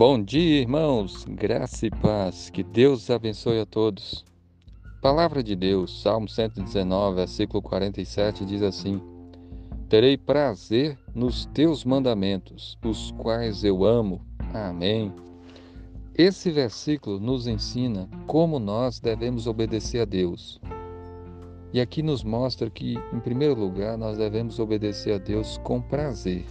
Bom dia, irmãos, graça e paz, que Deus abençoe a todos. Palavra de Deus, Salmo 119, versículo 47 diz assim: Terei prazer nos teus mandamentos, os quais eu amo. Amém. Esse versículo nos ensina como nós devemos obedecer a Deus. E aqui nos mostra que, em primeiro lugar, nós devemos obedecer a Deus com prazer.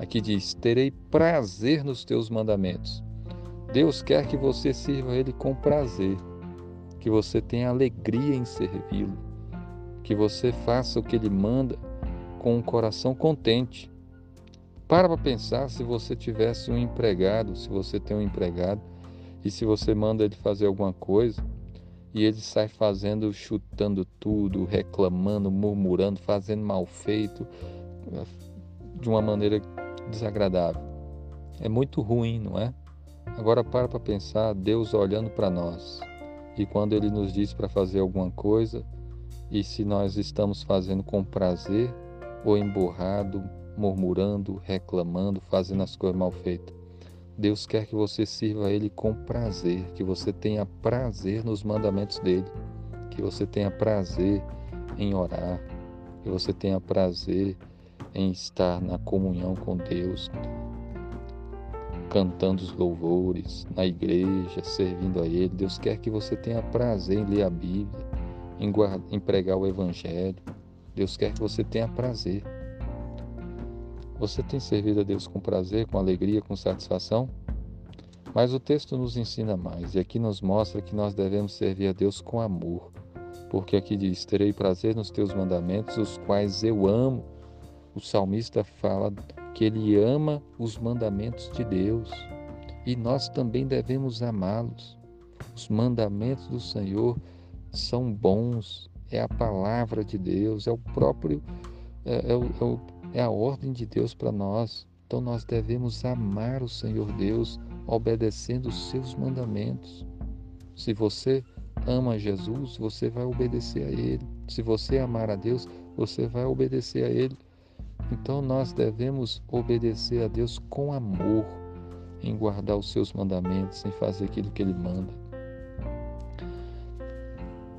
Aqui diz: Terei prazer nos teus mandamentos. Deus quer que você sirva a Ele com prazer, que você tenha alegria em servi-lo, que você faça o que Ele manda com um coração contente. Para para pensar se você tivesse um empregado, se você tem um empregado, e se você manda ele fazer alguma coisa, e ele sai fazendo, chutando tudo, reclamando, murmurando, fazendo mal feito, de uma maneira desagradável. É muito ruim, não é? Agora para para pensar, Deus olhando para nós. E quando ele nos diz para fazer alguma coisa, e se nós estamos fazendo com prazer ou emburrado, murmurando, reclamando, fazendo as coisas mal feitas. Deus quer que você sirva a Ele com prazer, que você tenha prazer nos mandamentos dele, que você tenha prazer em orar, que você tenha prazer em estar na comunhão com Deus, cantando os louvores na igreja, servindo a Ele. Deus quer que você tenha prazer em ler a Bíblia, em, guardar, em pregar o Evangelho. Deus quer que você tenha prazer. Você tem servido a Deus com prazer, com alegria, com satisfação? Mas o texto nos ensina mais, e aqui nos mostra que nós devemos servir a Deus com amor. Porque aqui diz: Terei prazer nos teus mandamentos, os quais eu amo o salmista fala que ele ama os mandamentos de Deus e nós também devemos amá-los. Os mandamentos do Senhor são bons, é a palavra de Deus, é o próprio, é, é, o, é, é a ordem de Deus para nós. Então nós devemos amar o Senhor Deus obedecendo os seus mandamentos. Se você ama Jesus, você vai obedecer a Ele. Se você amar a Deus, você vai obedecer a Ele. Então nós devemos obedecer a Deus com amor, em guardar os seus mandamentos, em fazer aquilo que Ele manda.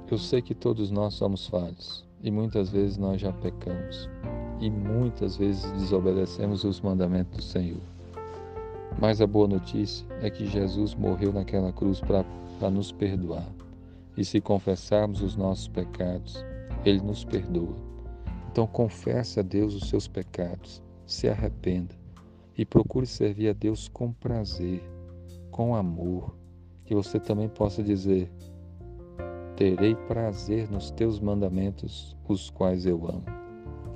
Eu sei que todos nós somos falhos e muitas vezes nós já pecamos e muitas vezes desobedecemos os mandamentos do Senhor. Mas a boa notícia é que Jesus morreu naquela cruz para nos perdoar. E se confessarmos os nossos pecados, Ele nos perdoa. Então confesse a Deus os seus pecados, se arrependa e procure servir a Deus com prazer, com amor, que você também possa dizer: Terei prazer nos teus mandamentos, os quais eu amo.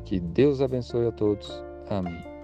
Que Deus abençoe a todos. Amém.